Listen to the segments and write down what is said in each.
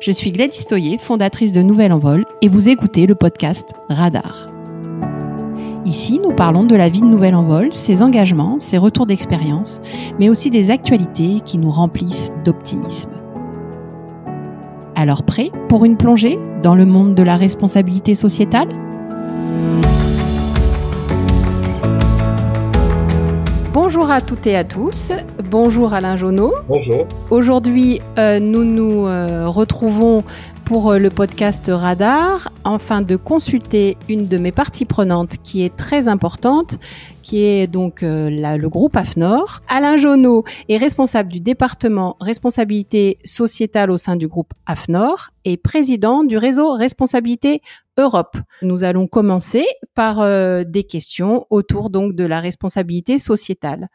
Je suis Gladys Toyer, fondatrice de Nouvelle Envol, et vous écoutez le podcast Radar. Ici, nous parlons de la vie de Nouvelle Envol, ses engagements, ses retours d'expérience, mais aussi des actualités qui nous remplissent d'optimisme. Alors prêt pour une plongée dans le monde de la responsabilité sociétale? Bonjour à toutes et à tous. Bonjour Alain Jonot. Bonjour. Aujourd'hui, euh, nous nous euh, retrouvons pour euh, le podcast Radar afin de consulter une de mes parties prenantes qui est très importante, qui est donc euh, le groupe AFNOR. Alain Jonot est responsable du département responsabilité sociétale au sein du groupe AFNOR et président du réseau responsabilité Europe. Nous allons commencer par euh, des questions autour donc de la responsabilité sociétale.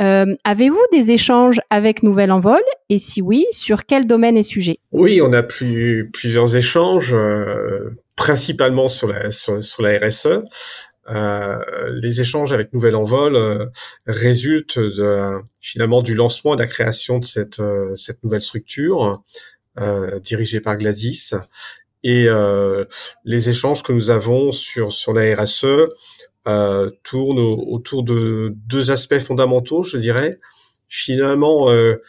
Euh, Avez-vous des échanges avec Nouvelle Envol? Et si oui, sur quel domaine et sujet? Oui, on a plus, plusieurs échanges, euh, principalement sur la, sur, la RSE. Euh, les échanges avec Nouvelle Envol euh, résultent de, finalement du lancement et de la création de cette, euh, cette nouvelle structure dirigée par Gladys. Et les échanges que nous avons sur, sur la RSE euh, tourne autour de deux aspects fondamentaux, je dirais. Finalement, euh,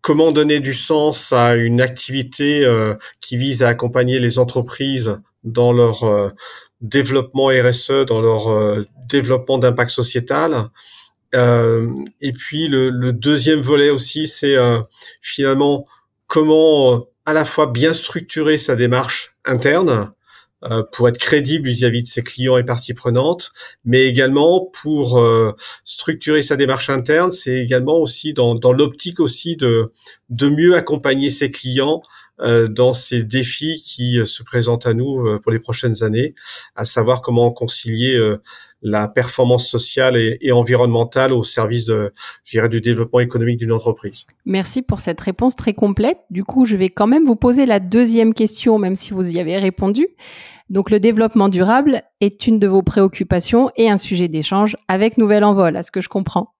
comment donner du sens à une activité euh, qui vise à accompagner les entreprises dans leur développement RSE, dans leur développement d'impact sociétal. et puis le, deuxième volet aussi, c'est finalement comment à la fois bien structurer sa démarche interne, pour être crédible vis-à-vis de ses clients et parties prenantes, mais également pour euh, structurer sa démarche interne, c'est également aussi dans, dans l'optique aussi de, de mieux accompagner ses clients euh, dans ces défis qui se présentent à nous pour les prochaines années, à savoir comment concilier la performance sociale et, environnementale au service de, je du développement économique d'une entreprise. Merci pour cette réponse très complète. Du coup, je vais quand même vous poser la deuxième question, même si vous y avez répondu. Donc, le développement durable est une de vos préoccupations et un sujet d'échange avec Nouvelle Envol, à ce que je comprends.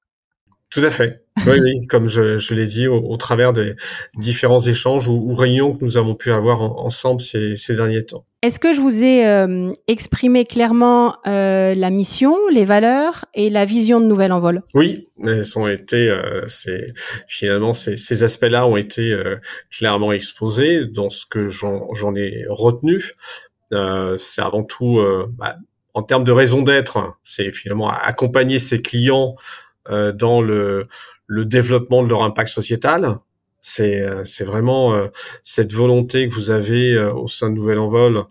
Tout à fait. Oui, oui, comme je, je l'ai dit, au, travers des différents échanges ou, réunions que nous avons pu avoir ensemble ces, ces, derniers temps. Est-ce que je vous ai euh, exprimé clairement euh, la mission, les valeurs et la vision de Nouvelle Envol? Oui, elles ont été, euh, c'est finalement ces, ces aspects-là ont été euh, clairement exposés dans ce que j'en ai retenu. Euh, c'est avant tout, bah, en termes de raison d'être, c'est finalement accompagner ses clients euh, dans le, le développement de leur impact sociétal. C'est euh, c'est vraiment euh, cette volonté que vous avez au sein de Nouvelle Envol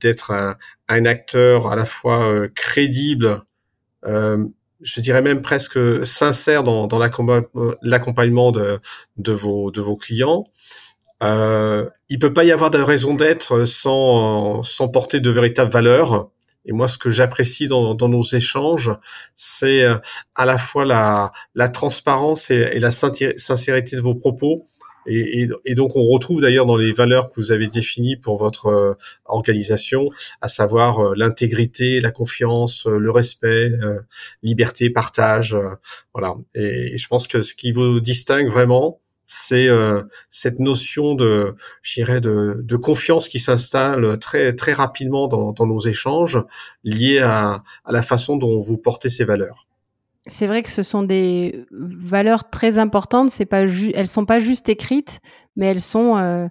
d'être un, un, acteur à la fois crédible, je dirais même presque sincère dans, dans l'accompagnement de, de, vos, de vos clients. Euh, il peut pas y avoir de raison d'être sans, sans porter de véritables valeurs. Et moi, ce que j'apprécie dans, dans, nos échanges, c'est euh, à la fois la, la transparence et, la sincérité de vos propos. Et, et, et donc, on retrouve d'ailleurs dans les valeurs que vous avez définies pour votre euh, organisation, à savoir euh, l'intégrité, la confiance, le respect, liberté, partage. voilà. Et, je pense que ce qui vous distingue vraiment, c'est euh, cette notion de, j'irais, de, de confiance qui s'installe très très rapidement dans, dans nos échanges, liés à, à la façon dont vous portez ces valeurs. C'est vrai que ce sont des valeurs très importantes. C'est pas elles sont pas juste écrites, mais elles sont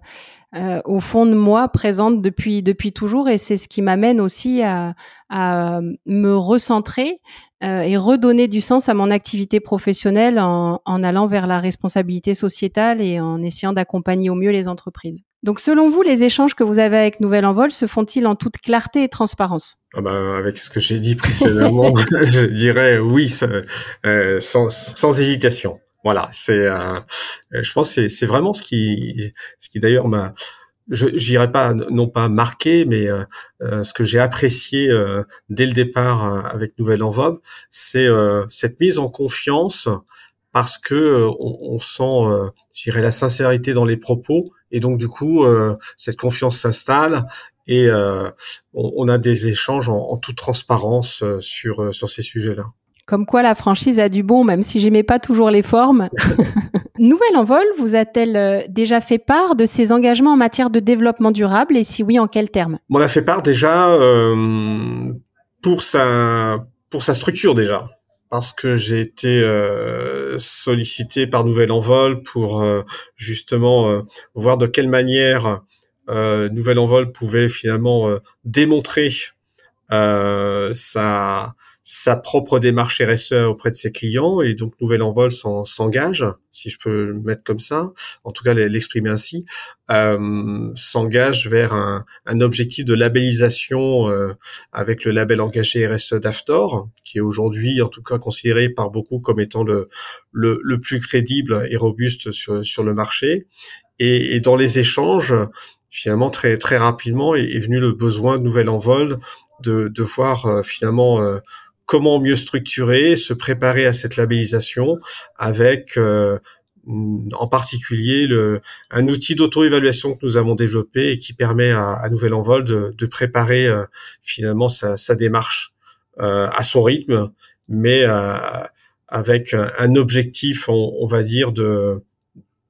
euh, euh, au fond de moi présentes depuis depuis toujours, et c'est ce qui m'amène aussi à, à me recentrer euh, et redonner du sens à mon activité professionnelle en, en, allant vers la responsabilité sociétale et en essayant d'accompagner au mieux les entreprises. Donc, selon vous, les échanges que vous avez avec Nouvelle Envol se font-ils en toute clarté et transparence? Ah bah, Avec ce que j'ai dit précédemment, je dirais oui, euh, sans, sans hésitation. Voilà, c'est, euh, je pense, que c'est vraiment ce qui, ce qui d'ailleurs m'a je n'irai pas non pas marqué, mais euh, euh, ce que j'ai apprécié euh, dès le départ avec Nouvelle Enveloppe, c'est cette mise en confiance parce que on, sent, j'irai la sincérité dans les propos et donc du coup cette confiance s'installe et on, on, a des échanges en, en toute transparence sur sur ces sujets-là. Comme quoi la franchise a du bon, même si j'aimais pas toujours les formes. Nouvelle Envol vous a-t-elle euh, déjà fait part de ses engagements en matière de développement durable? Et si oui, en quels termes? On a fait part déjà euh, pour sa pour sa structure déjà. Parce que j'ai été euh, sollicité par Nouvelle Envol pour euh, justement voir de quelle manière Nouvelle Envol pouvait finalement démontrer sa sa propre démarche RSE auprès de ses clients et donc Nouvelle Envol s'engage, si je peux le mettre comme ça, en tout cas l'exprimer ainsi, euh, s'engage vers un, un, objectif de labellisation euh, avec le label engagé RSE d'Aftor, qui est aujourd'hui en tout cas considéré par beaucoup comme étant le, le, le plus crédible et robuste sur, sur le marché. Et, et, dans les échanges, finalement très très rapidement est, est venu le besoin de Nouvelle Envol de, de voir euh, finalement euh, comment mieux structurer, se préparer à cette labellisation avec euh, en particulier un outil d'auto-évaluation que nous avons développé et qui permet à, Nouvelle Envol de, préparer euh, finalement sa, démarche euh, à son rythme, mais avec un, objectif, on, on, va dire, de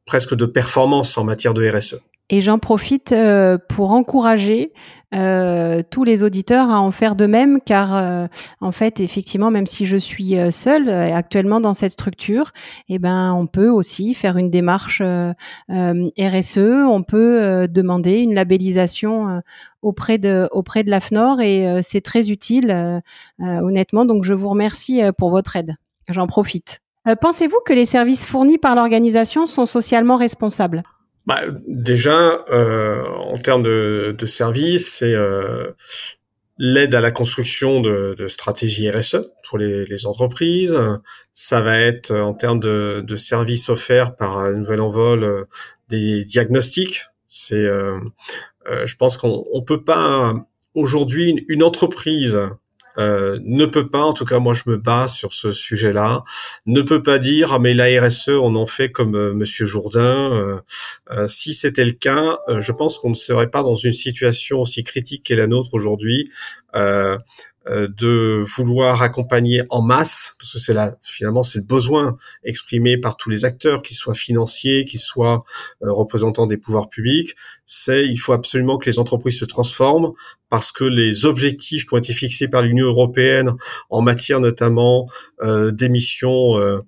presque de performance en matière de RSE. Et j'en profite euh, pour encourager euh, tous les auditeurs à en faire de même, car euh, en fait, effectivement, même si je suis seule actuellement dans cette structure, eh ben, on peut aussi faire une démarche RSE. On peut demander une labellisation auprès de auprès de l'AFNOR et c'est très utile, honnêtement. Donc, je vous remercie pour votre aide. J'en profite. Pensez-vous que les services fournis par l'organisation sont socialement responsables? Bah, déjà, euh, en termes de, de services, c'est euh, l'aide à la construction de, de stratégies RSE pour les, les, entreprises. Ça va être en termes de, de services offerts par un nouvel envol euh, des diagnostics. C'est, euh, euh, je pense qu'on on peut pas aujourd'hui une, une entreprise euh, ne peut pas, en tout cas moi je me bats sur ce sujet-là, ne peut pas dire ah mais la RSE on en fait comme euh, Monsieur Jourdain. Euh, euh si c'était le cas, je pense qu'on ne serait pas dans une situation aussi critique qu'est la nôtre aujourd'hui. Euh, de vouloir accompagner en masse, parce que c'est là finalement c'est le besoin exprimé par tous les acteurs, qu'ils soient financiers, qu'ils soient euh, représentants des pouvoirs publics, c'est il faut absolument que les entreprises se transforment parce que les objectifs qui ont été fixés par l'Union européenne en matière notamment euh, d'émissions, euh,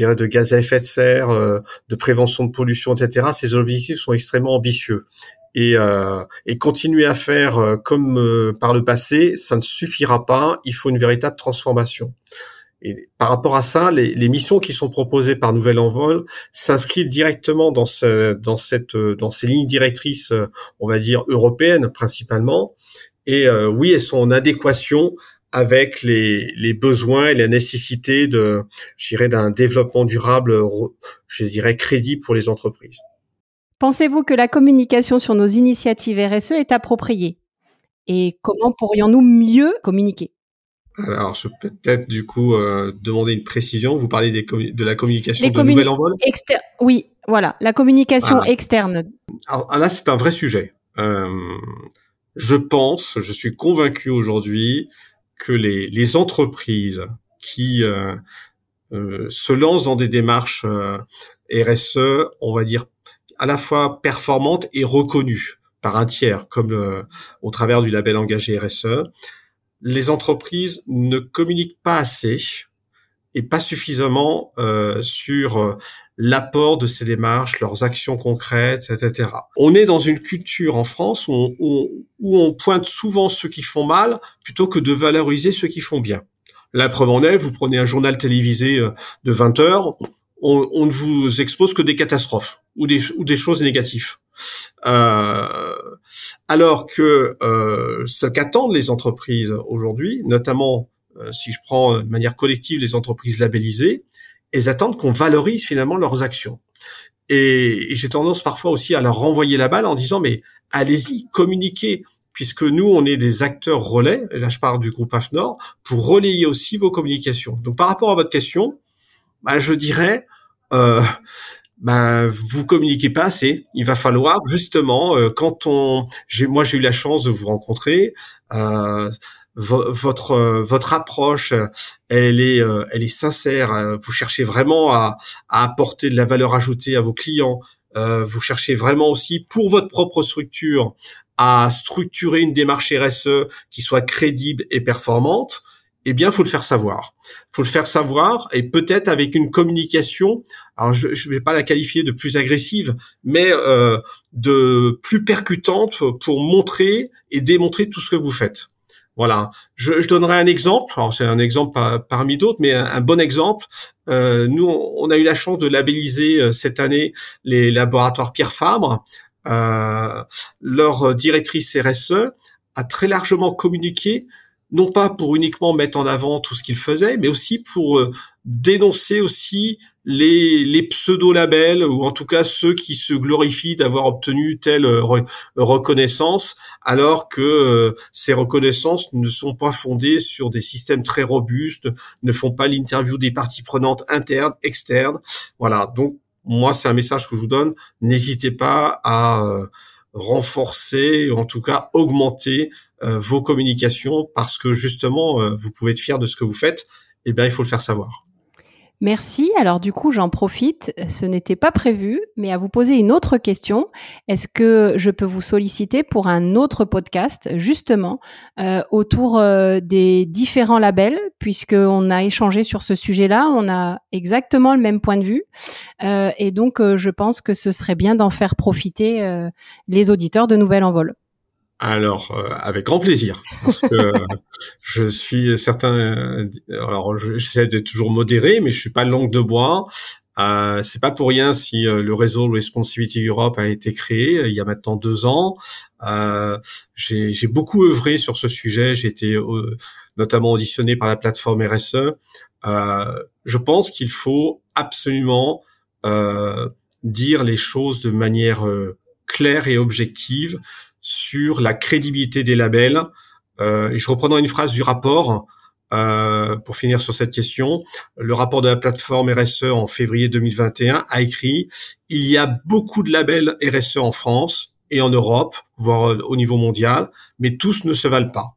de gaz à effet de serre, de prévention de pollution, etc. Ces objectifs sont extrêmement ambitieux et, euh, et continuer à faire euh, comme euh, par le passé, ça ne suffira pas. Il faut une véritable transformation. Et par rapport à ça, les, les missions qui sont proposées par Nouvelle Envol s'inscrivent directement dans, ce, dans, cette, dans ces lignes directrices, on va dire européennes principalement. Et oui, elles sont en adéquation avec les, les besoins et la nécessité de, d'un développement durable, je dirais, crédible pour les entreprises. Pensez-vous que la communication sur nos initiatives RSE est appropriée? Et comment pourrions-nous mieux communiquer? Alors, je peux peut-être du coup euh, demander une précision. Vous parlez des de la communication de Nouvelle Envol? Oui, voilà, la communication externe. Alors là, c'est un vrai sujet. Euh, je pense, je suis convaincu aujourd'hui que les, les entreprises qui euh, euh se lancent dans des démarches RSE, on va dire à la fois performante et reconnue par un tiers, comme euh, au travers du label engagé RSE. Les entreprises ne communiquent pas assez et pas suffisamment euh, sur euh, l'apport de ces démarches, leurs actions concrètes, etc. On est dans une culture en France où on, où on pointe souvent ceux qui font mal plutôt que de valoriser ceux qui font bien. La preuve en est, vous prenez un journal télévisé de 20 heures, on, on ne vous expose que des catastrophes ou des, ou des choses négatives. Euh, alors que euh, ce qu'attendent les entreprises aujourd'hui, notamment euh, si je prends de manière collective les entreprises labellisées, elles attendent qu'on valorise finalement leurs actions. Et, j'ai tendance parfois aussi à leur renvoyer la balle en disant mais allez-y, communiquez, puisque nous on est des acteurs relais. Et là je parle du groupe AFNOR pour relayer aussi vos communications. Donc par rapport à votre question, bah, je dirais euh, ben vous communiquez pas assez. Il va falloir justement euh, quand on, j'ai moi j'ai eu la chance de vous rencontrer. Euh, votre votre approche, elle est elle est sincère. Vous cherchez vraiment à, à apporter de la valeur ajoutée à vos clients. vous cherchez vraiment aussi pour votre propre structure à structurer une démarche RSE qui soit crédible et performante eh bien, faut le faire savoir. Faut le faire savoir et peut-être avec une communication. Alors, je ne vais pas la qualifier de plus agressive, mais euh, de plus percutante pour montrer et démontrer tout ce que vous faites. Voilà. Je, je donnerai un exemple. Alors, c'est un exemple parmi d'autres, mais un, bon exemple. Euh, nous, on a eu la chance de labelliser euh, cette année les laboratoires Pierre Fabre. Euh, leur directrice RSE a très largement communiqué non pas pour uniquement mettre en avant tout ce qu'ils faisaient, mais aussi pour euh, dénoncer aussi les, les pseudo-labels, ou en tout cas ceux qui se glorifient d'avoir obtenu telle euh, reconnaissance, alors que euh, ces reconnaissances ne sont pas fondées sur des systèmes très robustes, ne font pas l'interview des parties prenantes internes, externes. Voilà, donc moi c'est un message que je vous donne, n'hésitez pas à renforcer, en tout cas augmenter euh, vos communications parce que justement, euh, vous pouvez être fier de ce que vous faites. Eh bien, il faut le faire savoir. Merci. Alors du coup, j'en profite. Ce n'était pas prévu, mais à vous poser une autre question. Est-ce que je peux vous solliciter pour un autre podcast, justement, euh, autour des différents labels, puisqu'on a échangé sur ce sujet-là, on a exactement le même point de vue, euh, et donc je pense que ce serait bien d'en faire profiter les auditeurs de Nouvelle Envol. Alors, euh, avec grand plaisir, parce que je suis certain. Euh, alors, j'essaie d'être toujours modéré, mais je suis pas langue de bois. Euh, c'est pas pour rien si euh, le réseau Responsibility Europe a été créé il y a maintenant deux ans. Euh, j'ai beaucoup œuvré sur ce sujet. J'ai été notamment auditionné par la plateforme RSE. je pense qu'il faut absolument dire les choses de manière claire et objective sur la crédibilité des labels. Euh, et je reprendrai une phrase du rapport euh, pour finir sur cette question. Le rapport de la plateforme RSE en février 2021 a écrit il y a beaucoup de labels RSE en France et en Europe, voire au niveau mondial, mais tous ne se valent pas.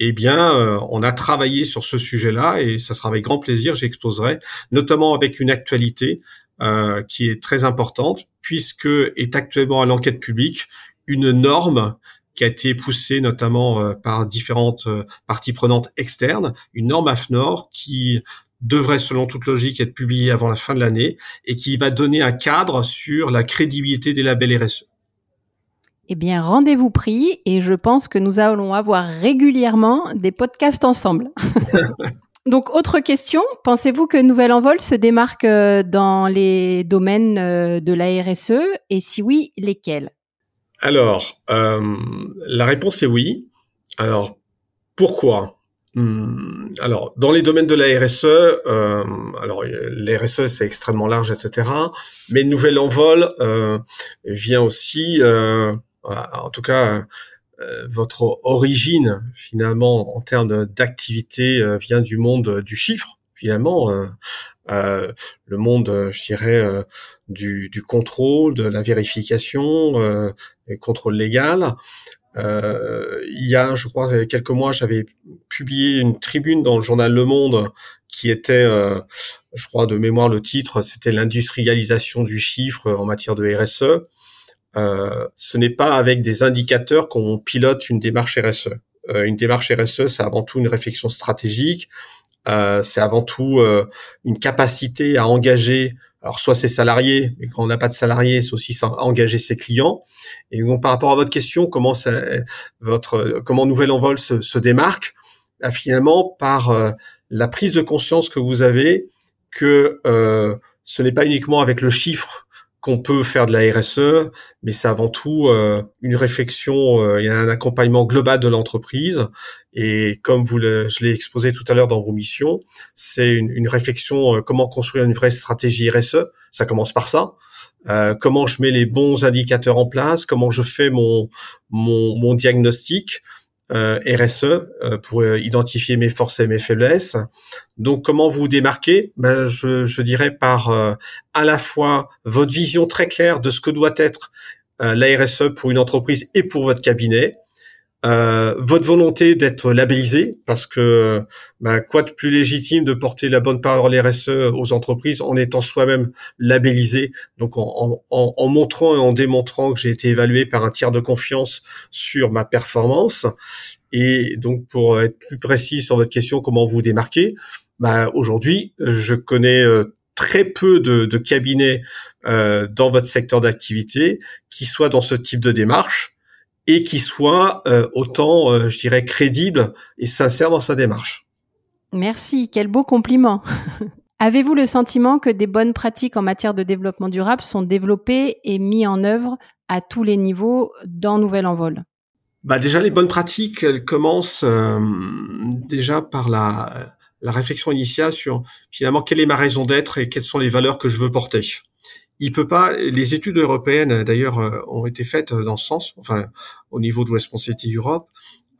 Eh bien, euh, on a travaillé sur ce sujet-là et ça sera avec grand plaisir, j'exposerai, notamment avec une actualité euh, qui est très importante, puisque est actuellement à l'enquête publique une norme qui a été poussée notamment euh, par différentes euh, parties prenantes externes, une norme AFNOR qui devrait, selon toute logique, être publiée avant la fin de l'année et qui va donner un cadre sur la crédibilité des labels RSE. Eh bien, rendez-vous pris et je pense que nous allons avoir régulièrement des podcasts ensemble. Donc, autre question, pensez-vous que Nouvelle Envol se démarque euh, dans les domaines de la RSE et si oui, lesquels? Alors, euh, la réponse est oui. Alors, pourquoi? Hmm, alors, dans les domaines de la RSE, euh, alors la RSE c'est extrêmement large, etc. Mais Nouvelle Envol euh, vient aussi, euh, en tout cas, euh, votre origine finalement en termes d'activité vient du monde du chiffre finalement. Euh, le monde, euh, je dirais, euh, du, contrôle, de la vérification, euh, contrôle légal. il y a, je crois, quelques mois, j'avais publié une tribune dans le journal Le Monde qui était, je crois, de mémoire le titre, c'était l'industrialisation du chiffre en matière de RSE. Euh, ce n'est pas avec des indicateurs qu'on pilote une démarche RSE. Euh, une démarche RSE, c'est avant tout une réflexion stratégique, euh, c'est avant tout euh, une capacité à engager alors soit ses salariés, mais quand on n'a pas de salariés, c'est aussi engager ses clients. Et donc par rapport à votre question, comment ça, votre comment Nouvelle Envol se, se démarque bah, Finalement par euh, la prise de conscience que vous avez que ce n'est pas uniquement avec le chiffre qu'on peut faire de la RSE, mais c'est avant tout euh, une réflexion euh, et un accompagnement global de l'entreprise. Et comme vous le, je l'ai exposé tout à l'heure dans vos missions, c'est une, réflexion euh, comment construire une vraie stratégie RSE. Ça commence par ça. comment je mets les bons indicateurs en place, comment je fais mon, mon, diagnostic, RSE euh, pour euh, identifier mes forces et mes faiblesses. Donc comment vous démarquez? Ben, je, je, dirais par à la fois votre vision très claire de ce que doit être la RSE pour une entreprise et pour votre cabinet, euh, votre volonté d'être labellisé, parce que bah, quoi de plus légitime de porter la bonne parole RSE aux entreprises en étant soi-même labellisé, donc en, montrant et en démontrant que j'ai été évalué par un tiers de confiance sur ma performance. Et donc pour être plus précis sur votre question, comment vous démarquer bah, Aujourd'hui, je connais euh, très peu de, de cabinets euh, dans votre secteur d'activité qui soient dans ce type de démarche et qui soit euh, autant, euh, je dirais, crédible et sincère dans sa démarche. Merci, quel beau compliment. Avez-vous le sentiment que des bonnes pratiques en matière de développement durable sont développées et mises en œuvre à tous les niveaux dans Nouvel Envol? Bah déjà, les bonnes pratiques, elles commencent euh, déjà par la, la réflexion initiale sur finalement quelle est ma raison d'être et quelles sont les valeurs que je veux porter il peut pas. Les études européennes, d'ailleurs, euh, ont été faites euh, dans ce sens, enfin, au niveau de Responsibility Europe,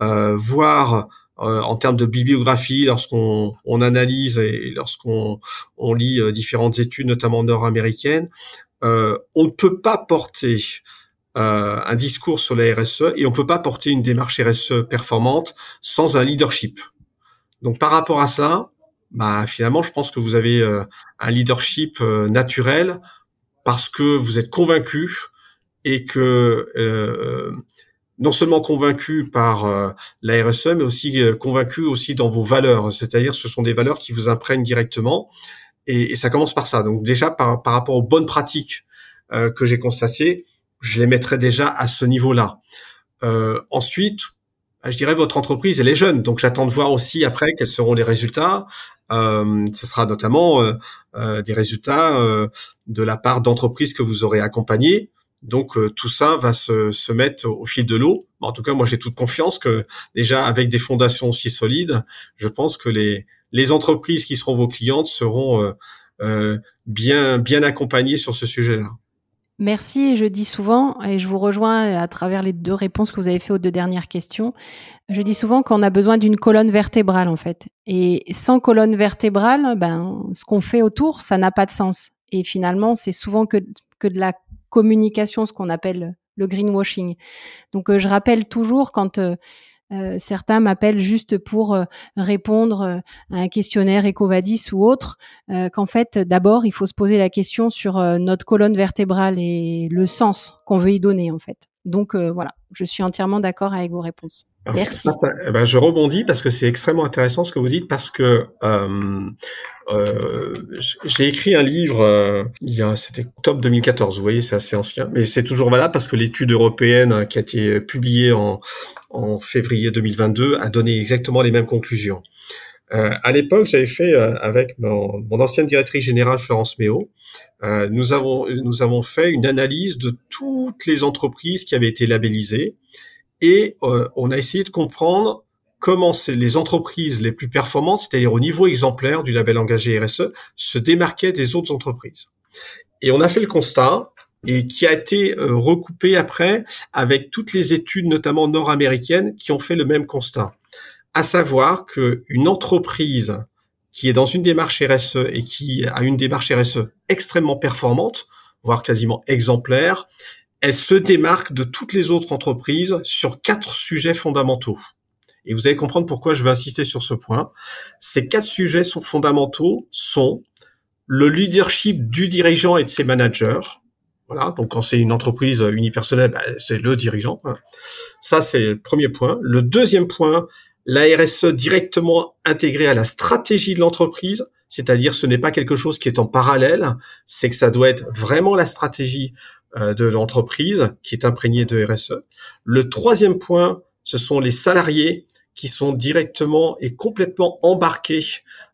euh, voir euh, en termes de bibliographie, lorsqu'on on analyse et lorsqu'on on lit différentes études, notamment nord-américaines, on ne peut pas porter un discours sur la RSE et on ne peut pas porter une démarche RSE performante sans un leadership. Donc, par rapport à cela, bah, finalement, je pense que vous avez un leadership naturel parce que vous êtes convaincu et que euh, non seulement convaincu par euh, la RSE, mais aussi euh, convaincu aussi dans vos valeurs. C'est-à-dire, ce sont des valeurs qui vous imprègnent directement, et, ça commence par ça. Donc déjà, par, par rapport aux bonnes pratiques euh, que j'ai constatées, je les mettrais déjà à ce niveau-là. ensuite, je dirais votre entreprise elle est jeune, donc j'attends de voir aussi après quels seront les résultats. Euh, ce sera notamment euh, euh, des résultats de la part d'entreprises que vous aurez accompagnées. Donc tout ça va se, se mettre au fil de l'eau. En tout cas, moi j'ai toute confiance que déjà avec des fondations aussi solides, je pense que les, les entreprises qui seront vos clientes seront bien bien accompagnées sur ce sujet-là. Merci, je dis souvent, et je vous rejoins à travers les deux réponses que vous avez fait aux deux dernières questions, je dis souvent qu'on a besoin d'une colonne vertébrale en fait. Et sans colonne vertébrale, ben, ce qu'on fait autour, ça n'a pas de sens. Et finalement, c'est souvent que, que de la communication, ce qu'on appelle le greenwashing. Donc euh, je rappelle toujours quand... Euh, euh, certains m'appellent juste pour euh, répondre euh, à un questionnaire Ecovadis ou autre, qu'en fait, d'abord, il faut se poser la question sur notre colonne vertébrale et le sens qu'on veut y donner, en fait. Donc voilà, je suis entièrement d'accord avec vos réponses. Merci. Eh ben, je rebondis parce que c'est extrêmement intéressant ce que vous dites parce que euh, euh, j'ai écrit un livre euh, il y a c'était octobre 2014. Vous voyez, c'est assez ancien, mais c'est toujours valable parce que l'étude européenne qui a été publiée en, en février 2022 a donné exactement les mêmes conclusions. Euh, à l'époque, j'avais fait euh, avec mon, mon, ancienne directrice générale Florence Méo, euh, nous avons nous avons fait une analyse de toutes les entreprises qui avaient été labellisées et euh, on a essayé de comprendre comment les entreprises les plus performantes, c'est-à-dire au niveau exemplaire du label engagé RSE, se démarquaient des autres entreprises. Et on a fait le constat et qui a été euh, recoupé après avec toutes les études, notamment nord-américaines, qui ont fait le même constat, à savoir qu'une entreprise qui est dans une démarche RSE et qui a une démarche RSE extrêmement performante, voire quasiment exemplaire, elle se démarque de toutes les autres entreprises sur quatre sujets fondamentaux. Et vous allez comprendre pourquoi je veux insister sur ce point. Ces quatre sujets sont fondamentaux sont le leadership du dirigeant et de ses managers, voilà, donc quand c'est une entreprise unipersonnelle, bah, c'est le dirigeant. Hein. Ça, c'est le premier point. Le deuxième point, la RSE directement intégrée à la stratégie de l'entreprise, c'est-à-dire ce n'est pas quelque chose qui est en parallèle, c'est que ça doit être vraiment la stratégie de l'entreprise qui est imprégnée de RSE. Le troisième point, ce sont les salariés qui sont directement et complètement embarqués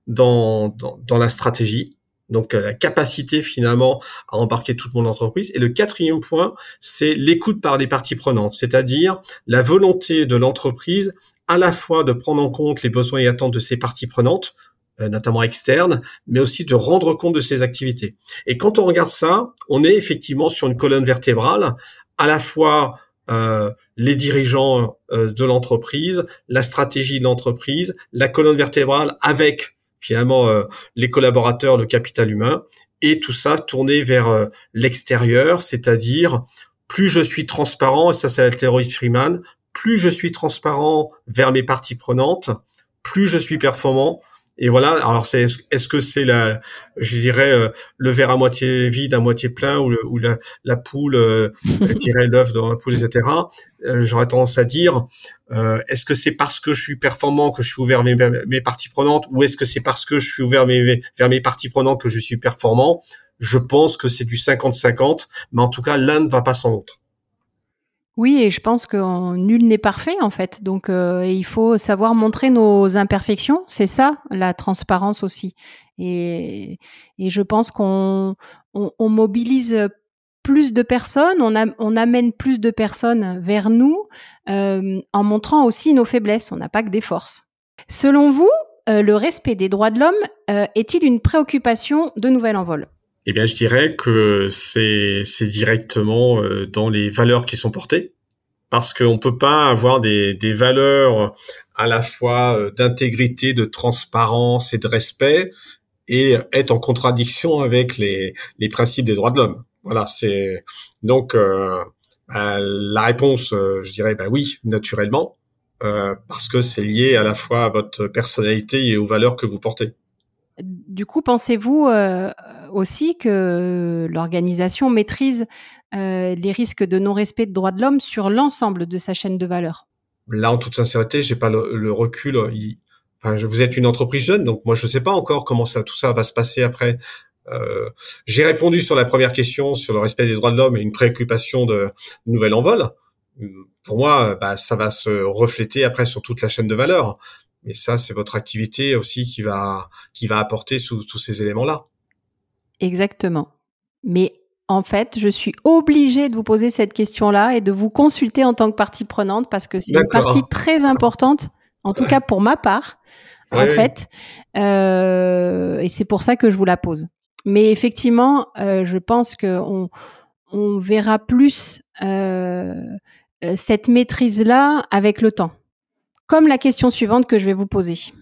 dans, dans, la stratégie. Donc euh, la capacité finalement à embarquer toute mon entreprise. Et le quatrième point, c'est l'écoute par des parties prenantes, c'est-à-dire la volonté de l'entreprise à la fois de prendre en compte les besoins et attentes de ses parties prenantes, euh, notamment externes, mais aussi de rendre compte de ses activités. Et quand on regarde ça, on est effectivement sur une colonne vertébrale, à la fois euh, les dirigeants de l'entreprise, la stratégie de l'entreprise, la colonne vertébrale avec finalement euh, les collaborateurs, le capital humain, et tout ça tourné vers euh, l'extérieur, c'est-à-dire plus je suis transparent, et ça c'est la théorie de Freeman, plus je suis transparent vers mes parties prenantes, plus je suis performant. Et voilà. Alors, c'est est-ce que c'est la, je dirais, euh, le verre à moitié vide, à moitié plein, ou, ou la, la, poule euh, tirer l'œuf dans la poule, etc. Euh, J'aurais tendance à dire, euh, est-ce que c'est parce que je suis performant que je suis ouvert mes, mes parties prenantes, ou est-ce que c'est parce que je suis ouvert mes, vers mes parties prenantes que je suis performant? Je pense que c'est du 50-50, mais en tout cas, l'un ne va pas sans l'autre. Oui, et je pense que nul n'est parfait en fait. Donc, euh, il faut savoir montrer nos imperfections. C'est ça, la transparence aussi. Et, je pense qu'on on, on mobilise plus de personnes, on, amène plus de personnes vers nous euh, en montrant aussi nos faiblesses. On n'a pas que des forces. Selon vous, euh, le respect des droits de l'homme est-il une préoccupation de Nouvel Envol? Eh bien, je dirais que c'est directement euh, dans les valeurs qui sont portées, parce qu'on peut pas avoir des valeurs à la fois euh, d'intégrité, de transparence et de respect et être en contradiction avec les principes des droits de l'homme. Voilà, c'est donc euh, bah, la réponse, je dirais, bah oui, naturellement, parce que c'est lié à la fois à votre personnalité et aux valeurs que vous portez. Du coup, pensez-vous aussi que l'organisation maîtrise euh, les risques de non-respect de droits de l'homme sur l'ensemble de sa chaîne de valeur Là, en toute sincérité, j'ai pas le, recul. Enfin, vous êtes une entreprise jeune, donc moi, je sais pas encore comment ça, tout ça va se passer après. Euh, j'ai répondu sur la première question sur le respect des droits de l'homme et une préoccupation de nouvel envol. Pour moi, bah, ça va se refléter après sur toute la chaîne de valeur. Mais ça, c'est votre activité aussi qui va qui va apporter tous ces éléments-là. Exactement. Mais en fait, je suis obligée de vous poser cette question-là et de vous consulter en tant que partie prenante parce que c'est une partie très importante, en tout cas pour ma part, en fait. Euh, et c'est pour ça que je vous la pose. Mais effectivement, euh, je pense qu'on on verra plus euh, cette maîtrise-là avec le temps. Comme la question suivante que je vais vous poser.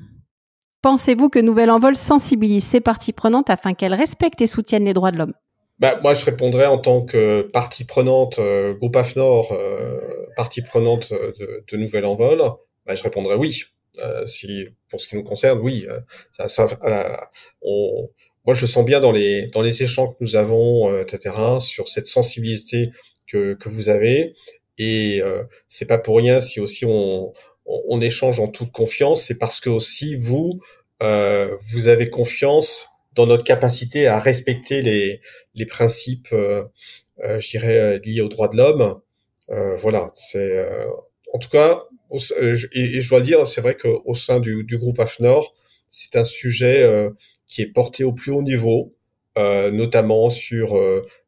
Pensez-vous que Nouvel Envol sensibilise ses parties prenantes afin qu'elles respectent et soutiennent les droits de l'homme? Bah, moi, je répondrais en tant que partie prenante, euh, groupe AFNOR, euh, partie prenante de, de Nouvel Envol, bah, je répondrais oui. Euh, si, pour ce qui nous concerne, oui. Euh, moi, je sens bien dans les dans les échanges que nous avons, euh, etc., sur cette sensibilité que que vous avez. Et c'est pas pour rien si aussi on, on, échange en toute confiance, c'est parce que aussi vous, euh, vous avez confiance dans notre capacité à respecter les, les principes, euh, euh je dirais, euh, liés aux droits de l'homme. Euh, voilà, c'est en tout cas, et, je dois le dire, c'est vrai qu'au sein du, du, groupe AFNOR, c'est un sujet qui est porté au plus haut niveau, notamment sur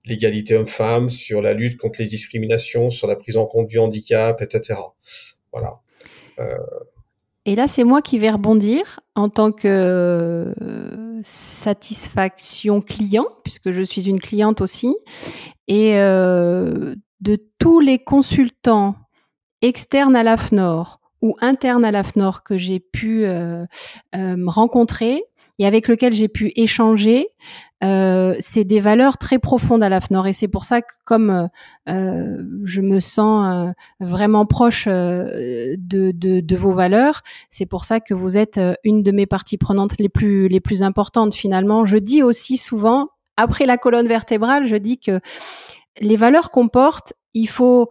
l'égalité homme-femme, sur la lutte contre les discriminations, sur la prise en compte du handicap, etc. Voilà. Et là, c'est moi qui vais rebondir en tant que euh, satisfaction client, puisque je suis une cliente aussi. Et euh, de tous les consultants externes à l'AFNOR ou internes à l'AFNOR que j'ai pu euh, rencontrer et avec lesquels j'ai pu échanger, euh, c'est des valeurs très profondes à l'AFNOR et c'est pour ça que comme euh, je me sens euh, vraiment proche de, de, de, vos valeurs, c'est pour ça que vous êtes une de mes parties prenantes les plus les plus importantes finalement. Je dis aussi souvent après la colonne vertébrale, je dis que les valeurs qu'on porte, il faut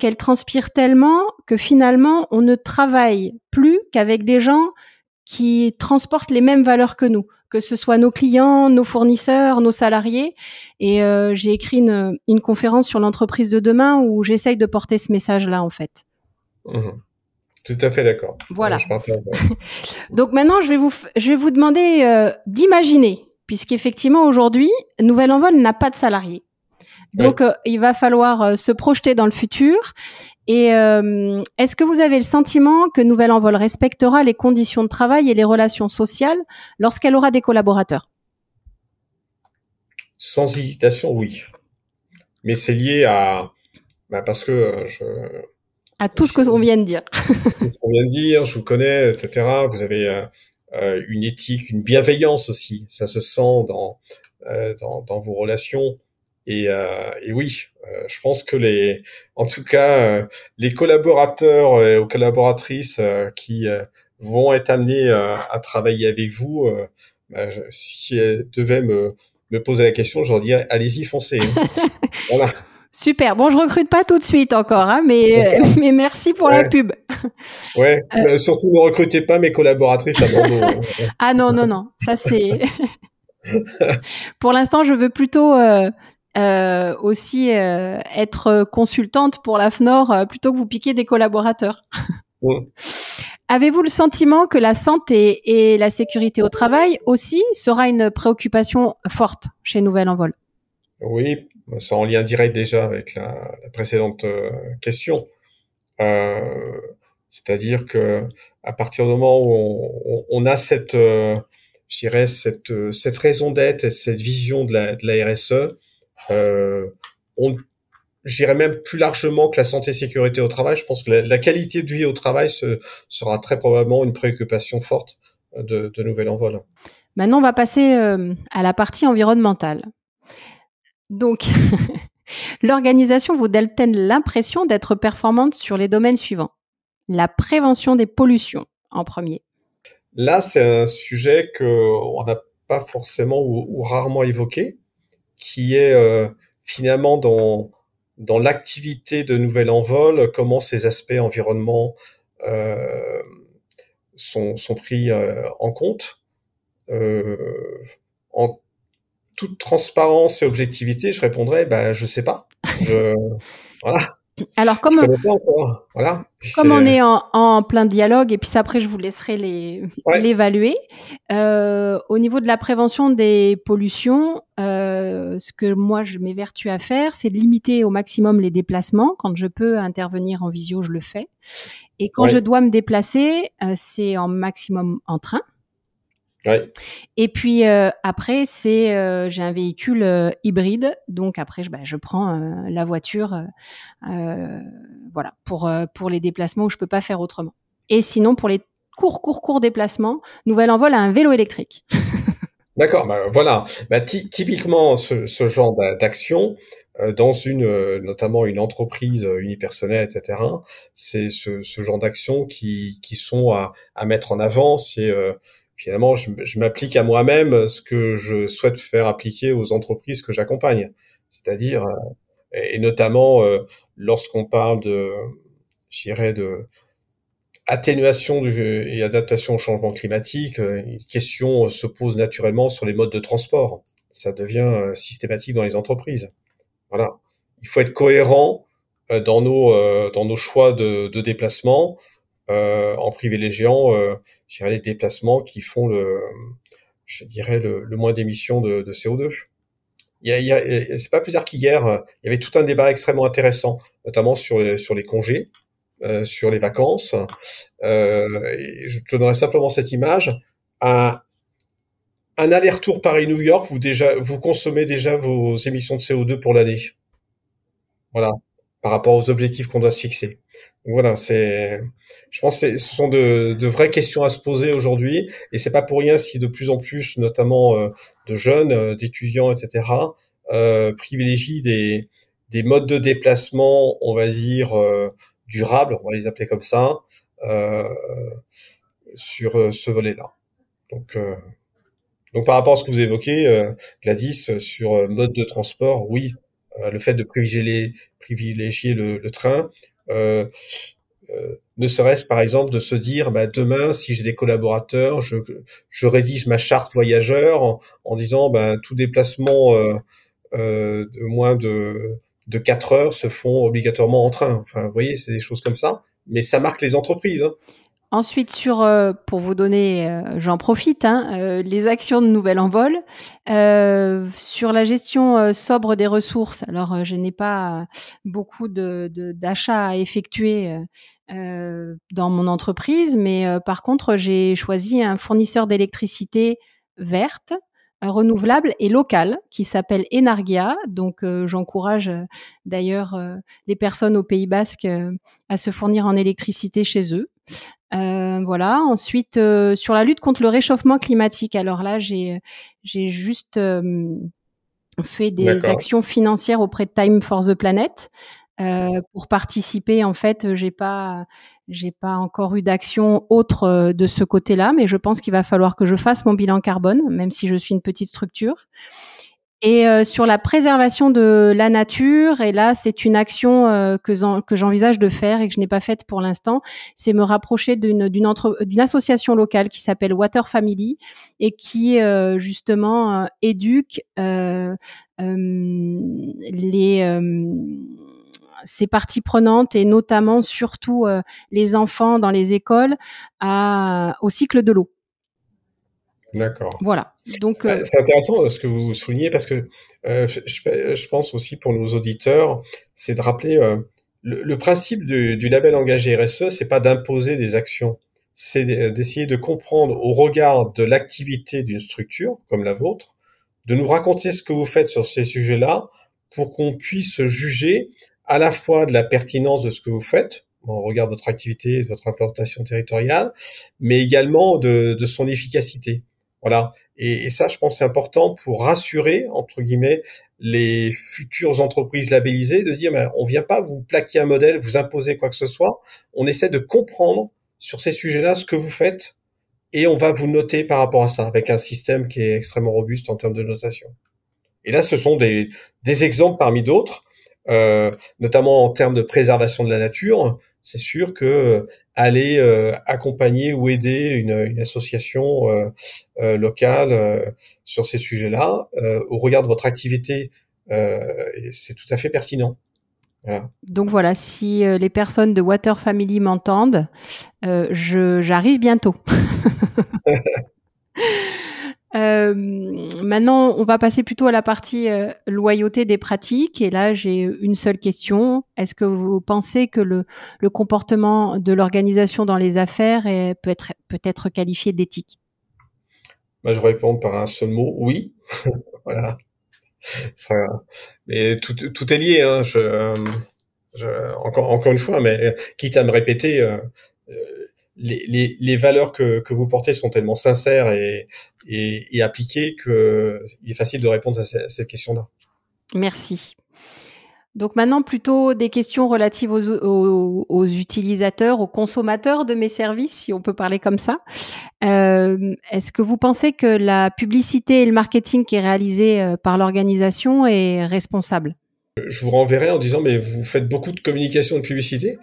qu'elles transpirent tellement que finalement on ne travaille plus qu'avec des gens qui transportent les mêmes valeurs que nous que ce soit nos clients, nos fournisseurs, nos salariés. Et euh, j'ai écrit une, une, conférence sur l'entreprise de demain où j'essaye de porter ce message-là, en fait. Mmh. Tout à fait d'accord. Voilà. Donc maintenant, je vais vous, je vais vous demander euh, d'imaginer, puisqu'effectivement, aujourd'hui, Nouvelle Envol n'a pas de salariés. Donc, euh, il va falloir euh, se projeter dans le futur. Et euh, est-ce que vous avez le sentiment que Nouvelle Envol respectera les conditions de travail et les relations sociales lorsqu'elle aura des collaborateurs? Sans hésitation, oui. Mais c'est lié à bah parce que je à tout ce que on vient de dire. tout ce qu'on vient de dire, je vous connais, etc. Vous avez une éthique, une bienveillance aussi. Ça se sent dans dans, dans vos relations Et, et oui, je pense que les, en tout cas, les collaborateurs et aux collaboratrices qui vont être amenés à travailler avec vous, bah, si elles devaient me, me poser la question, je leur dirais allez-y, foncez. Hein. voilà. Super. Bon, je recrute pas tout de suite encore, hein, mais, mais merci pour la pub. Ouais. Euh, surtout ne recrutez pas mes collaboratrices à Bordeaux. Hein. ah non, non, non. Ça c'est. pour l'instant, je veux plutôt euh, euh, aussi être consultante pour la FNOR plutôt que vous piquer des collaborateurs. Avez-vous le sentiment que la santé et la sécurité au travail aussi sera une préoccupation forte chez Nouvelle Envol? Oui, c'est en lien direct déjà avec la, précédente euh, question. Euh, c'est-à-dire que à partir du moment où on, a cette, euh, je dirais cette cette raison d'être et cette vision de la, de la RSE, on dirais même plus largement que la santé et sécurité au travail. Je pense que la, qualité de vie au travail sera très probablement une préoccupation forte de, de Nouvel Envol. Maintenant, on va passer à la partie environnementale. Donc, l'organisation vous donne l'impression d'être performante sur les domaines suivants? La prévention des pollutions en premier. Là, c'est un sujet qu'on n'a pas forcément ou, rarement évoqué, qui est euh, finalement dans, dans l'activité de Nouvel Envol, comment ces aspects environnement euh, sont, sont, pris euh, en compte. en toute transparence et objectivité, je répondrais, ben, je sais pas. Je, voilà. Alors, comme, voilà. comme on est en, en, plein dialogue, et puis après, je vous laisserai l'évaluer. Euh, au niveau de la prévention des pollutions, euh, ce que moi, je m'évertue à faire, c'est de limiter au maximum les déplacements. Quand je peux intervenir en visio, je le fais. Et quand je dois me déplacer, euh, c'est en maximum en train. Et puis euh, après, c'est euh, j'ai un véhicule euh, hybride, donc après je, bah, je prends la voiture, voilà pour pour les déplacements où je peux pas faire autrement. Et sinon pour les courts courts courts déplacements, Nouvelle Envol a un vélo électrique. D'accord, bah, voilà. Bah, typiquement ce, ce genre d'action dans une notamment une entreprise unipersonnelle, etc. C'est ce, ce genre d'actions qui qui sont à, à mettre en avant. C'est finalement, je, m'applique à moi-même ce que je souhaite faire appliquer aux entreprises que j'accompagne. C'est-à-dire, euh, et notamment euh, lorsqu'on parle de, j'irais de atténuation et adaptation au changement climatique, euh, une question se pose naturellement sur les modes de transport. Ça devient systématique dans les entreprises. Voilà. Il faut être cohérent dans nos dans nos choix de, de déplacement en privilégiant euh, les déplacements qui font le, je dirais le, le moins d'émissions de, de, CO2. Il y a, il y a c'est pas plus tard qu'hier, euh, il y avait tout un débat extrêmement intéressant, notamment sur les, sur les congés, euh, sur les vacances. Euh, je te donnerai simplement cette image. Un, un aller-retour Paris-New York, vous déjà, vous consommez déjà vos émissions de CO2 pour l'année. Voilà, par rapport aux objectifs qu'on doit se fixer. Voilà, c'est, je pense que ce sont de, de, vraies questions à se poser aujourd'hui, et c'est pas pour rien si de plus en plus, notamment euh, de jeunes, euh, d'étudiants, etc., euh, privilégient des, des modes de déplacement, on va dire euh, durables, on va les appeler comme ça, sur ce volet-là. Donc, donc par rapport à ce que vous évoquez, Gladys, sur mode de transport, oui, le fait de privilégier, le, train, euh, euh, ne serait-ce par exemple de se dire bah, demain si j'ai des collaborateurs je, je rédige ma charte voyageur en, disant bah, tout déplacement euh, euh, de moins de de 4 heures se font obligatoirement en train enfin vous voyez c'est des choses comme ça mais ça marque les entreprises hein. Ensuite, sur, euh, pour vous donner, euh, j'en profite, hein, euh, les actions de Nouvel Envol. sur la gestion sobre des ressources, alors je n'ai pas beaucoup de, d'achats à effectuer dans mon entreprise, mais par contre, j'ai choisi un fournisseur d'électricité verte, renouvelable et local qui s'appelle Enargia. Donc, j'encourage d'ailleurs les personnes au Pays Basque à se fournir en électricité chez eux. Euh, voilà. Ensuite, euh, sur la lutte contre le réchauffement climatique. Alors là, j'ai j'ai juste euh, fait des actions financières auprès de Time for the Planet. Euh, pour participer, en fait, j'ai pas, j'ai pas encore eu d'action autre euh, de ce côté-là, mais je pense qu'il va falloir que je fasse mon bilan carbone, même si je suis une petite structure. Et euh, sur la préservation de la nature, et là c'est une action euh, que, j'envisage de faire et que je n'ai pas faite pour l'instant, c'est me rapprocher d'une d'une association locale qui s'appelle Water Family et qui euh, justement éduque les ces parties prenantes et notamment surtout les enfants dans les écoles à, au cycle de l'eau. D'accord. Voilà. Donc, bah, c'est intéressant euh, ce que vous soulignez parce que euh, je, pense aussi pour nos auditeurs, c'est de rappeler euh, le, principe du, du, label engagé RSE, c'est pas d'imposer des actions, c'est d'essayer de comprendre au regard de l'activité d'une structure comme la vôtre, de nous raconter ce que vous faites sur ces sujets-là pour qu'on puisse juger à la fois de la pertinence de ce que vous faites, on regarde votre activité, votre implantation territoriale, mais également de, de son efficacité. Voilà. Et, ça, je pense, c'est important pour rassurer entre guillemets les futures entreprises labellisées de dire, ben, on vient pas vous plaquer un modèle, vous imposer quoi que ce soit. On essaie de comprendre sur ces sujets-là ce que vous faites et on va vous noter par rapport à ça avec un système qui est extrêmement robuste en termes de notation. Et là, ce sont des, des exemples parmi d'autres, euh, notamment en termes de préservation de la nature c'est sûr que euh, aller euh, accompagner ou aider une, association euh, locale sur ces sujets-là, au regard de votre activité, c'est tout à fait pertinent. Donc voilà, si les personnes de Water Family m'entendent, j'arrive bientôt. Euh, maintenant, on va passer plutôt à la partie euh, loyauté des pratiques. Et là, j'ai une seule question. Est-ce que vous pensez que le, le comportement de l'organisation dans les affaires est, peut, être, peut être qualifié d'éthique? Bah, Je réponds par un seul mot, oui. voilà. mais tout, tout, est lié. Hein. Je, je, encore, encore une fois, mais quitte à me répéter, euh, les, les, valeurs que, que, vous portez sont tellement sincères et, et, et appliquées qu'il est facile de répondre à cette question-là. Merci. Donc maintenant, plutôt des questions relatives aux, aux, utilisateurs, aux consommateurs de mes services, si on peut parler comme ça. Euh, Est-ce que vous pensez que la publicité et le marketing qui est réalisé euh, par l'organisation est responsable? Je vous renverrai en disant, mais vous faites beaucoup de communication de publicité?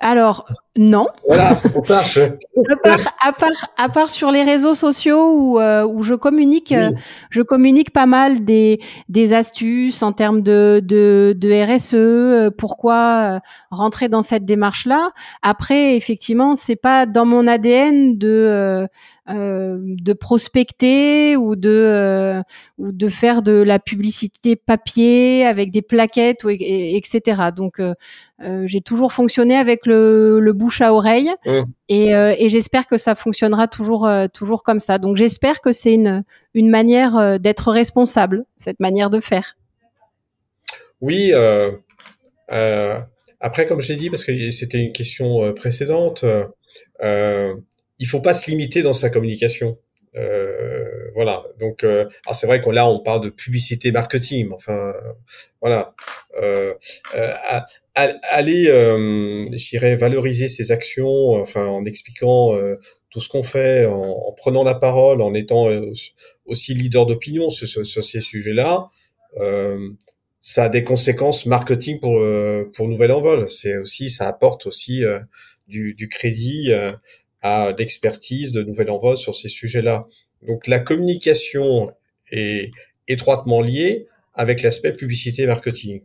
Alors, non. Voilà, c'est pour ça. à, part, à, part, à part sur les réseaux sociaux où, euh, où je communique, euh, je communique pas mal des, des astuces en termes de, de, de RSE, euh, pourquoi rentrer dans cette démarche-là. Après, effectivement, c'est pas dans mon ADN de euh, de prospecter ou de euh, ou de faire de la publicité papier avec des plaquettes ou, etc. Donc euh, j'ai toujours fonctionné avec le, le bouche à oreille mmh. et, et j'espère que ça fonctionnera toujours toujours comme ça. Donc j'espère que c'est une une manière d'être responsable cette manière de faire. Oui. après, comme je l'ai dit, parce que c'était une question précédente, euh, il faut pas se limiter dans sa communication. Euh, voilà. Donc, euh, alors c'est vrai qu'on là on parle de publicité marketing. Enfin, voilà. Euh, euh aller, euh, je dirais, valoriser ses actions, enfin, en expliquant euh, tout ce qu'on fait, en, en, prenant la parole, en étant aussi leader d'opinion sur, sur, ces sujets-là. ça a des conséquences marketing pour pour Nouvel Envol. C'est aussi, ça apporte aussi du, du crédit à l'expertise de Nouvelle Envol sur ces sujets-là. Donc la communication est étroitement liée avec l'aspect publicité marketing.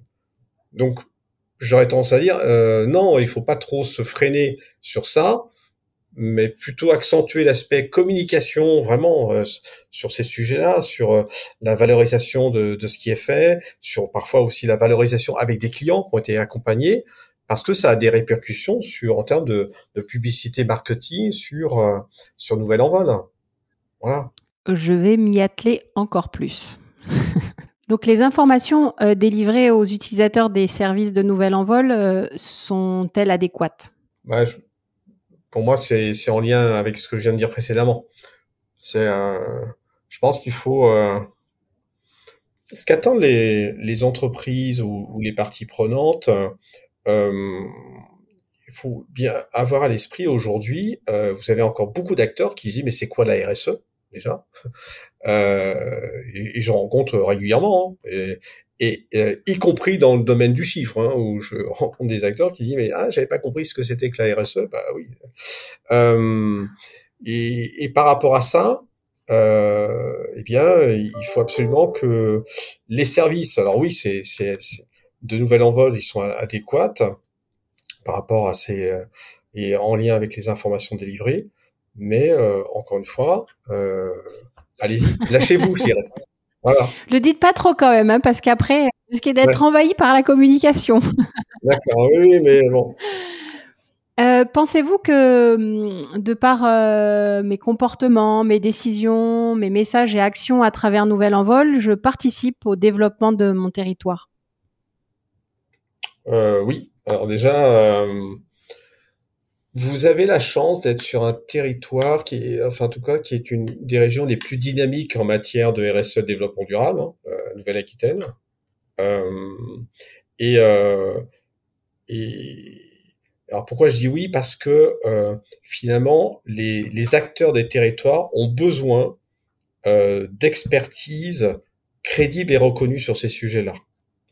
Donc j'aurais tendance à dire euh, non, il faut pas trop se freiner sur ça, mais plutôt accentuer l'aspect communication vraiment euh, sur ces sujets-là, sur euh, la valorisation de, de, ce qui est fait, sur parfois aussi la valorisation avec des clients qui ont été accompagnés, parce que ça a des répercussions sur en termes de, de publicité marketing sur euh, sur Nouvelle Envol. Voilà. Je vais m'y atteler encore plus. Donc les informations euh, délivrées aux utilisateurs des services de Nouvelle Envol euh, sont-elles adéquates? Bah, Pour moi, c'est en lien avec ce que je viens de dire précédemment. C'est, je pense qu'il faut ce qu'attendent les, entreprises ou, les parties prenantes, euh, il faut bien avoir à l'esprit aujourd'hui, euh, vous avez encore beaucoup d'acteurs qui disent mais c'est quoi la RSE déjà. Euh, et, et j'en rencontre régulièrement, hein, et, et euh, y compris dans le domaine du chiffre, hein, où je rencontre des acteurs qui disent mais ah j'avais pas compris ce que c'était que la RSE, bah oui. Euh, et, et, par rapport à ça, euh, eh bien il faut absolument que les services, alors oui c'est de nouvelles envols, ils sont adéquates par rapport à ces euh, et en lien avec les informations délivrées, mais euh, encore une fois, euh, allez-y, lâchez-vous, je dirais. Voilà. Le dites pas trop quand même, hein, parce qu'après, risquez d'être ouais. envahi par la communication. D'accord, oui, mais bon. Euh, Pensez-vous que, hum, de par euh, mes comportements, mes décisions, mes messages et actions à travers Nouvel Envol, je participe au développement de mon territoire? Euh, Oui. Alors déjà, vous avez la chance d'être sur un territoire qui est, enfin en tout cas, qui est une des régions les plus dynamiques en matière de RSE développement durable, hein, euh, Nouvelle-Aquitaine. Euh, et, euh, et alors pourquoi je dis oui? Parce que finalement, les, acteurs des territoires ont besoin d'expertise crédible et reconnue sur ces sujets-là.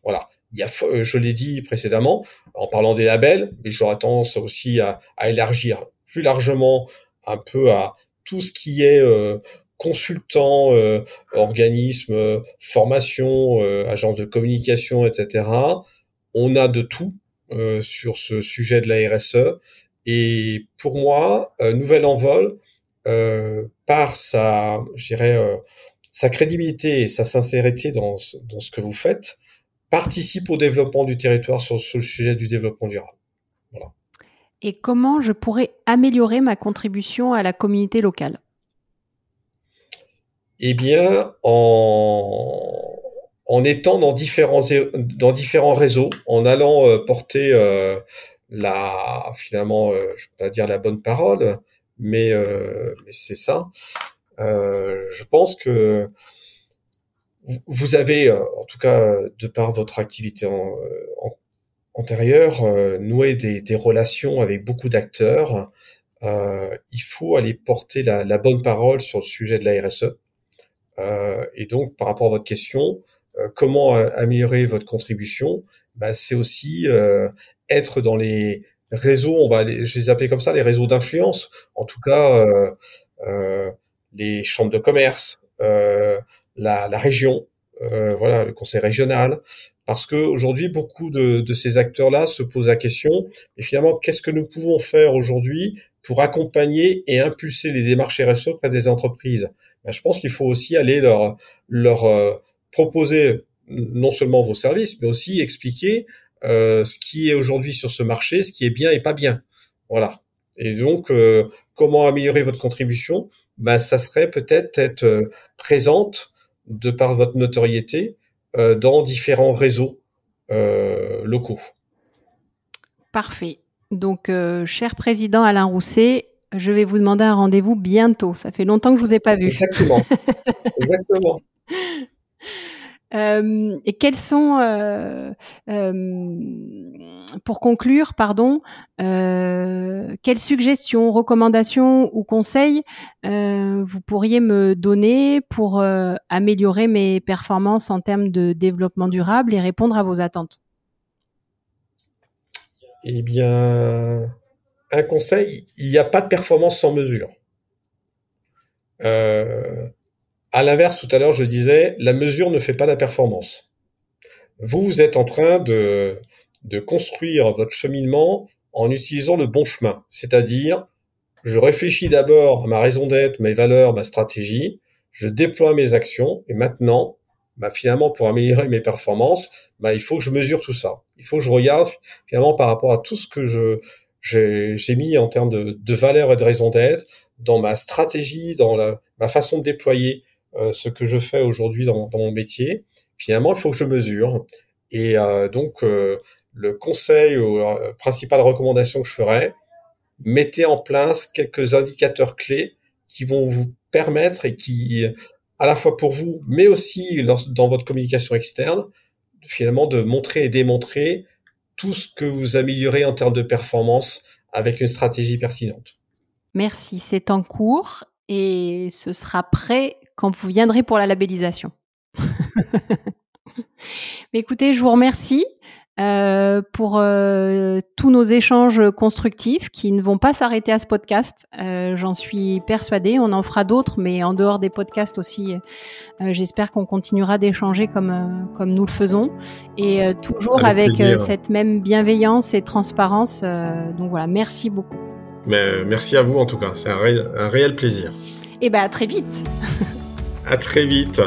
Voilà il y a, euh, je l'ai dit précédemment, en parlant des labels, mais j'aurais tendance aussi à, à, élargir plus largement un peu à tout ce qui est euh, consultant, euh, organisme, euh, formation, euh, agence de communication, etc. On a de tout euh, sur ce sujet de la RSE. Et pour moi, Nouvel Envol, par sa, je dirais, sa crédibilité et sa sincérité dans, dans ce que vous faites, participe au développement du territoire sur, sur le sujet du développement durable. Voilà. Et comment je pourrais améliorer ma contribution à la communauté locale? Eh bien, en, en étant dans différents, dans différents réseaux, en allant euh, porter euh, la, finalement, euh, je ne peux pas dire la bonne parole, mais, mais c'est ça. Je pense que vous avez, euh, en tout cas, de par votre activité en, euh, en, antérieure, euh, noué des, des, relations avec beaucoup d'acteurs. Euh, il faut aller porter la, la, bonne parole sur le sujet de la RSE. Euh, et donc, par rapport à votre question, euh, comment améliorer votre contribution bah, C'est aussi être dans les réseaux, on va les, je les appeler comme ça, les réseaux d'influence. En tout cas, les chambres de commerce, la, la région, euh, voilà, le conseil régional, parce que aujourd'hui beaucoup de, ces acteurs-là se posent la question, et finalement, qu'est-ce que nous pouvons faire aujourd'hui pour accompagner et impulser les démarches RSE auprès des entreprises? Ben, Je pense qu'il faut aussi aller leur, leur euh, proposer non seulement vos services, mais aussi expliquer euh, ce qui est aujourd'hui sur ce marché, ce qui est bien et pas bien. Voilà. Et donc, euh, comment améliorer votre contribution ben, Ça serait peut-être être, être présente de par votre notoriété euh, dans différents réseaux euh, locaux. Parfait. Donc, euh, cher président Alain Rousset, je vais vous demander un rendez-vous bientôt. Ça fait longtemps que je vous ai pas vu. Exactement. Exactement. Euh, et quels sont, euh, euh, pour conclure, pardon, quelles suggestions, recommandations ou conseils vous pourriez me donner pour améliorer mes performances en termes de développement durable et répondre à vos attentes? Eh bien, un conseil, il n'y a pas de performance sans mesure. Euh, à l'inverse, tout à l'heure, je disais, la mesure ne fait pas la performance. Vous, vous êtes en train de, de construire votre cheminement en utilisant le bon chemin. C'est-à-dire, je réfléchis d'abord à ma raison d'être, mes valeurs, ma stratégie, je déploie mes actions, et maintenant, bah, finalement, pour améliorer mes performances, bah, il faut que je mesure tout ça. Il faut que je regarde, finalement, par rapport à tout ce que je, j'ai mis en termes de, de valeurs et de raison d'être, dans ma stratégie, dans la, ma façon de déployer ce que je fais aujourd'hui dans, dans, mon métier, finalement, il faut que je mesure. Et euh, donc, euh, le conseil ou euh, principale recommandation que je ferais, mettez en place quelques indicateurs clés qui vont vous permettre et qui à la fois pour vous, mais aussi dans votre communication externe, finalement de montrer et démontrer tout ce que vous améliorez en termes de performance avec une stratégie pertinente. Merci, c'est en cours et ce sera prêt quand vous viendrez pour la labellisation. écoutez, je vous remercie. Euh, pour euh, tous nos échanges constructifs qui ne vont pas s'arrêter à ce podcast. Euh, j'en suis persuadée. On en fera d'autres, mais en dehors des podcasts aussi. J'espère qu'on continuera d'échanger comme comme nous le faisons et toujours avec, cette même bienveillance et transparence. donc voilà, merci beaucoup. Mais, merci à vous en tout cas. C'est un, un réel plaisir. Et eh ben à très vite. à très vite.